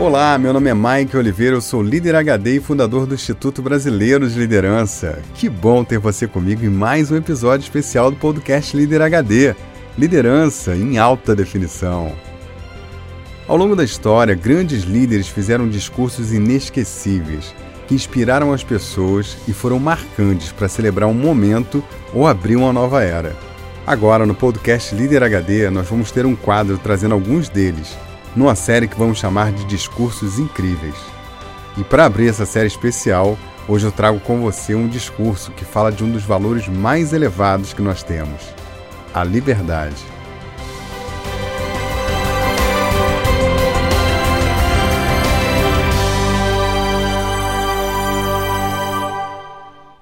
Olá, meu nome é Mike Oliveira, eu sou líder HD e fundador do Instituto Brasileiro de Liderança. Que bom ter você comigo em mais um episódio especial do podcast Líder HD Liderança em Alta Definição. Ao longo da história, grandes líderes fizeram discursos inesquecíveis que inspiraram as pessoas e foram marcantes para celebrar um momento ou abrir uma nova era. Agora, no podcast Líder HD, nós vamos ter um quadro trazendo alguns deles numa série que vamos chamar de Discursos Incríveis. E para abrir essa série especial, hoje eu trago com você um discurso que fala de um dos valores mais elevados que nós temos: a liberdade.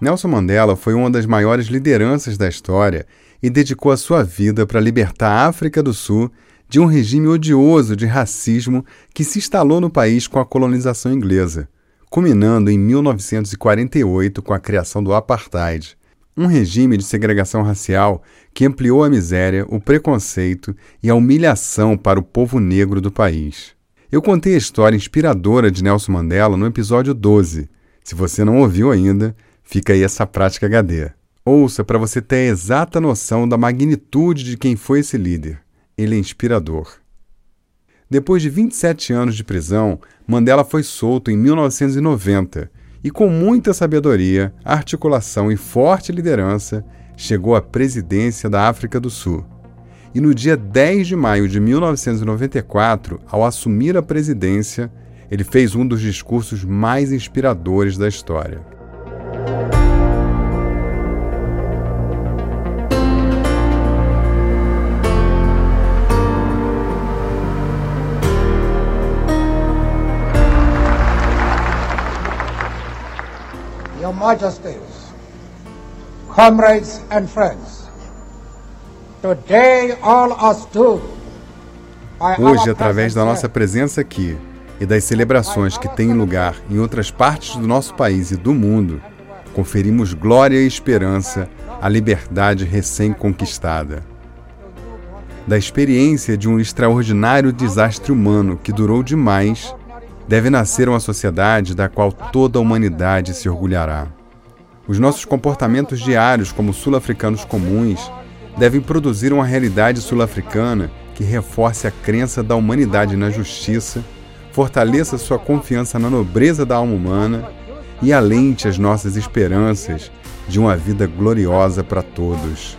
Nelson Mandela foi uma das maiores lideranças da história e dedicou a sua vida para libertar a África do Sul de um regime odioso de racismo que se instalou no país com a colonização inglesa, culminando em 1948 com a criação do apartheid, um regime de segregação racial que ampliou a miséria, o preconceito e a humilhação para o povo negro do país. Eu contei a história inspiradora de Nelson Mandela no episódio 12. Se você não ouviu ainda, fica aí essa prática HD. Ouça para você ter a exata noção da magnitude de quem foi esse líder ele é inspirador. Depois de 27 anos de prisão, Mandela foi solto em 1990 e, com muita sabedoria, articulação e forte liderança, chegou à presidência da África do Sul. E no dia 10 de maio de 1994, ao assumir a presidência, ele fez um dos discursos mais inspiradores da história. Majesties, comrades and friends, today all us do Hoje, através da nossa presença aqui e das celebrações que têm lugar em outras partes do nosso país e do mundo, conferimos glória e esperança à liberdade recém-conquistada. Da experiência de um extraordinário desastre humano que durou demais deve nascer uma sociedade da qual toda a humanidade se orgulhará. Os nossos comportamentos diários como sul-africanos comuns devem produzir uma realidade sul-africana que reforce a crença da humanidade na justiça, fortaleça sua confiança na nobreza da alma humana e alente as nossas esperanças de uma vida gloriosa para todos.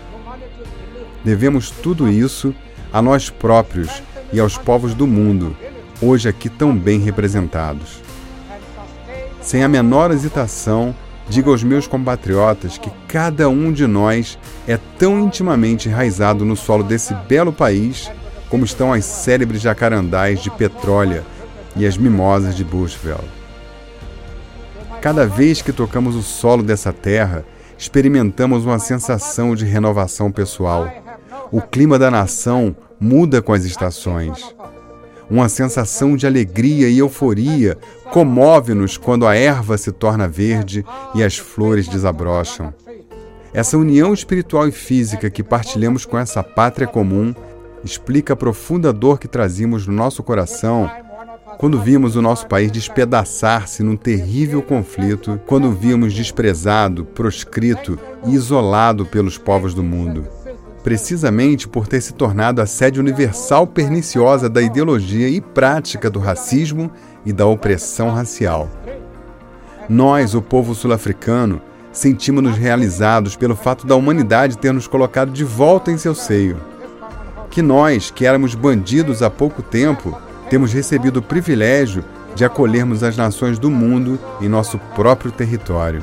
Devemos tudo isso a nós próprios e aos povos do mundo hoje aqui tão bem representados. Sem a menor hesitação, digo aos meus compatriotas que cada um de nós é tão intimamente enraizado no solo desse belo país como estão as célebres jacarandás de Petrólea e as mimosas de Bushville. Cada vez que tocamos o solo dessa terra, experimentamos uma sensação de renovação pessoal. O clima da nação muda com as estações. Uma sensação de alegria e euforia comove-nos quando a erva se torna verde e as flores desabrocham. Essa união espiritual e física que partilhamos com essa pátria comum explica a profunda dor que trazíamos no nosso coração quando vimos o nosso país despedaçar-se num terrível conflito, quando vimos desprezado, proscrito e isolado pelos povos do mundo precisamente por ter se tornado a sede universal perniciosa da ideologia e prática do racismo e da opressão racial. Nós, o povo sul-africano, sentimos-nos realizados pelo fato da humanidade ter nos colocado de volta em seu seio. Que nós, que éramos bandidos há pouco tempo, temos recebido o privilégio de acolhermos as nações do mundo em nosso próprio território.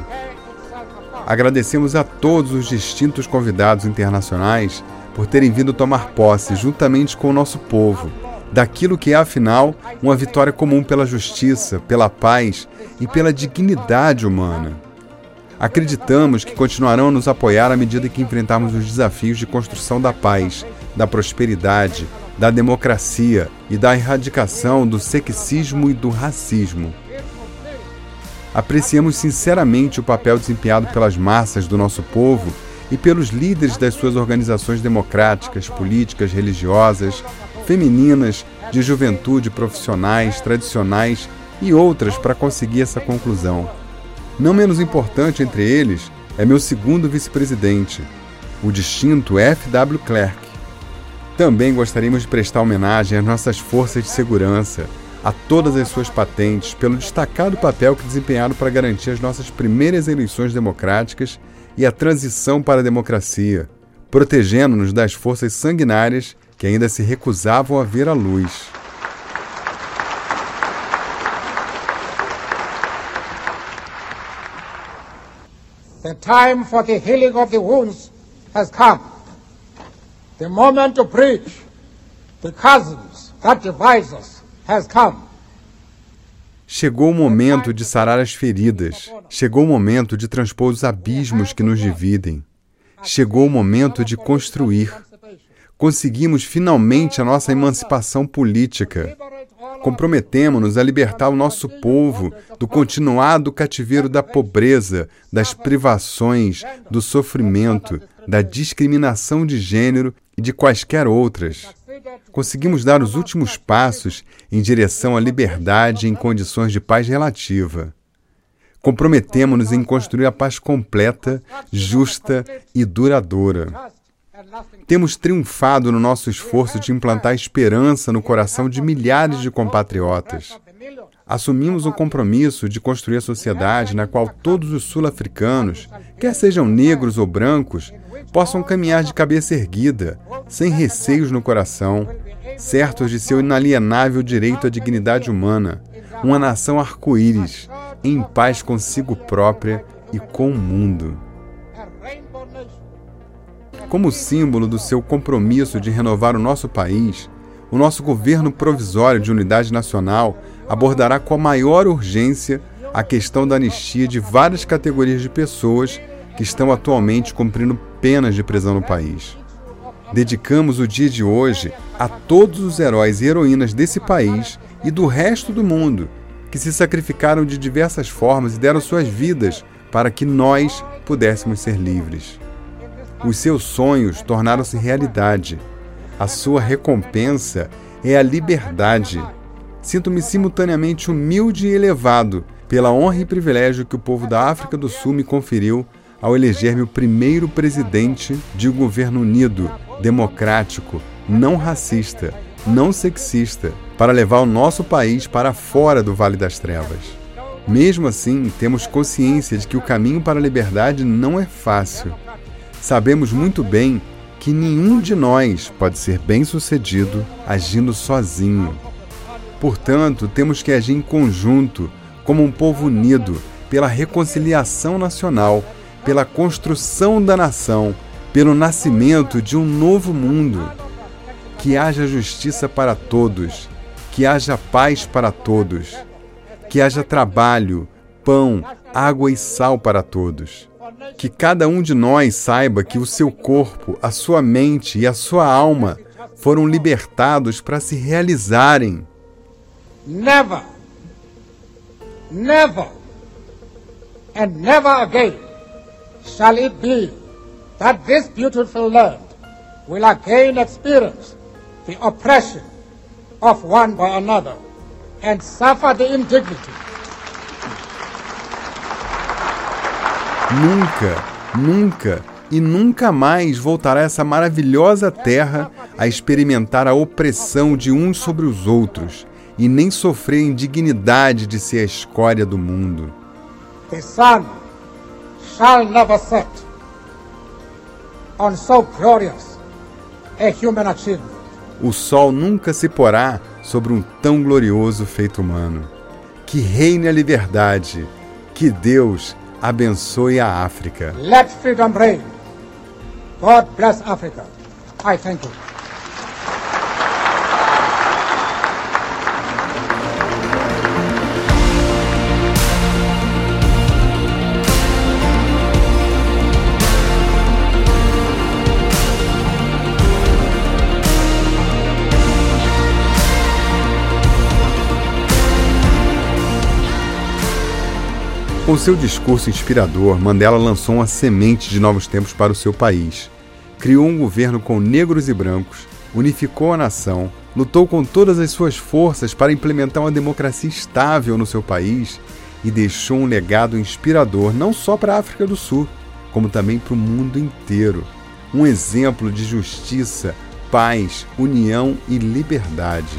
Agradecemos a todos os distintos convidados internacionais por terem vindo tomar posse, juntamente com o nosso povo, daquilo que é, afinal, uma vitória comum pela justiça, pela paz e pela dignidade humana. Acreditamos que continuarão a nos apoiar à medida que enfrentarmos os desafios de construção da paz, da prosperidade, da democracia e da erradicação do sexismo e do racismo. Apreciamos sinceramente o papel desempenhado pelas massas do nosso povo e pelos líderes das suas organizações democráticas, políticas, religiosas, femininas, de juventude, profissionais, tradicionais e outras para conseguir essa conclusão. Não menos importante entre eles é meu segundo vice-presidente, o distinto F.W. Clerk. Também gostaríamos de prestar homenagem às nossas forças de segurança, a todas as suas patentes, pelo destacado papel que desempenharam para garantir as nossas primeiras eleições democráticas e a transição para a democracia, protegendo-nos das forças sanguinárias que ainda se recusavam a ver a luz. The time for the healing of the wounds has come. The moment to bridge the chasms that divide us. Chegou o momento de sarar as feridas. Chegou o momento de transpor os abismos que nos dividem. Chegou o momento de construir. Conseguimos finalmente a nossa emancipação política. Comprometemos-nos a libertar o nosso povo do continuado cativeiro da pobreza, das privações, do sofrimento, da discriminação de gênero e de quaisquer outras. Conseguimos dar os últimos passos em direção à liberdade em condições de paz relativa. Comprometemos-nos em construir a paz completa, justa e duradoura. Temos triunfado no nosso esforço de implantar esperança no coração de milhares de compatriotas. Assumimos o compromisso de construir a sociedade na qual todos os sul-africanos, quer sejam negros ou brancos, possam caminhar de cabeça erguida, sem receios no coração, certos de seu inalienável direito à dignidade humana, uma nação arco-íris, em paz consigo própria e com o mundo. Como símbolo do seu compromisso de renovar o nosso país, o nosso governo provisório de unidade nacional abordará com a maior urgência a questão da anistia de várias categorias de pessoas que estão atualmente cumprindo penas de prisão no país. Dedicamos o dia de hoje a todos os heróis e heroínas desse país e do resto do mundo que se sacrificaram de diversas formas e deram suas vidas para que nós pudéssemos ser livres. Os seus sonhos tornaram-se realidade. A sua recompensa é a liberdade. Sinto-me simultaneamente humilde e elevado pela honra e privilégio que o povo da África do Sul me conferiu ao eleger-me o primeiro presidente de um governo unido, democrático, não racista, não sexista, para levar o nosso país para fora do Vale das Trevas. Mesmo assim, temos consciência de que o caminho para a liberdade não é fácil sabemos muito bem que nenhum de nós pode ser bem-sucedido agindo sozinho. Portanto, temos que agir em conjunto, como um povo unido, pela reconciliação nacional, pela construção da nação, pelo nascimento de um novo mundo. Que haja justiça para todos, que haja paz para todos, que haja trabalho, pão, água e sal para todos que cada um de nós saiba que o seu corpo, a sua mente e a sua alma foram libertados para se realizarem. Never, never, and never again shall it be that this beautiful land will again experience the oppression of one by another and suffer the indignity. Nunca, nunca e nunca mais voltará essa maravilhosa terra a experimentar a opressão de uns sobre os outros e nem sofrer a indignidade de ser a escória do mundo. The shall never set on so glorious a human achievement. O sol nunca se porá sobre um tão glorioso feito humano. Que reine a liberdade, que Deus abençoe a África. Let freedom reign. God bless Africa. I thank you. Com seu discurso inspirador, Mandela lançou uma semente de novos tempos para o seu país. Criou um governo com negros e brancos, unificou a nação, lutou com todas as suas forças para implementar uma democracia estável no seu país e deixou um legado inspirador não só para a África do Sul, como também para o mundo inteiro. Um exemplo de justiça, paz, união e liberdade.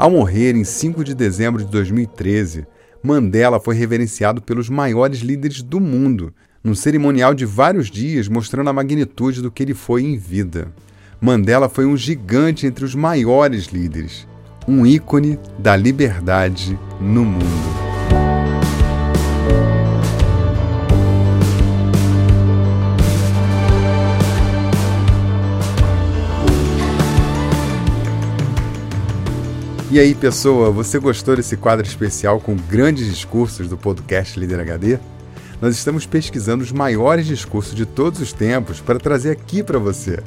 Ao morrer em 5 de dezembro de 2013, Mandela foi reverenciado pelos maiores líderes do mundo, num cerimonial de vários dias mostrando a magnitude do que ele foi em vida. Mandela foi um gigante entre os maiores líderes, um ícone da liberdade no mundo. E aí, pessoa, você gostou desse quadro especial com grandes discursos do podcast Líder HD? Nós estamos pesquisando os maiores discursos de todos os tempos para trazer aqui para você.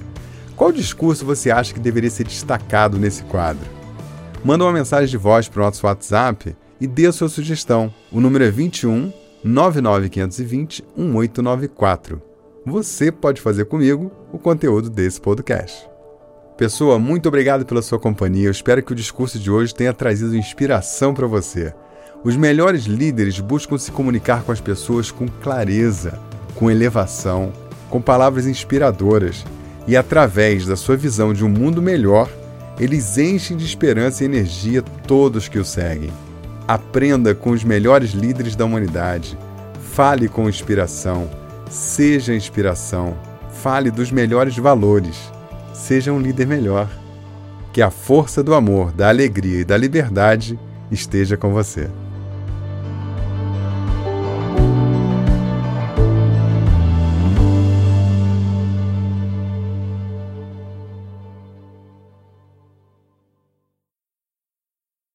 Qual discurso você acha que deveria ser destacado nesse quadro? Manda uma mensagem de voz para o nosso WhatsApp e dê a sua sugestão. O número é 21 99520 1894. Você pode fazer comigo o conteúdo desse podcast. Pessoa, muito obrigado pela sua companhia. Eu espero que o discurso de hoje tenha trazido inspiração para você. Os melhores líderes buscam se comunicar com as pessoas com clareza, com elevação, com palavras inspiradoras e, através da sua visão de um mundo melhor, eles enchem de esperança e energia todos que o seguem. Aprenda com os melhores líderes da humanidade. Fale com inspiração. Seja inspiração. Fale dos melhores valores seja um líder melhor. Que a força do amor, da alegria e da liberdade esteja com você.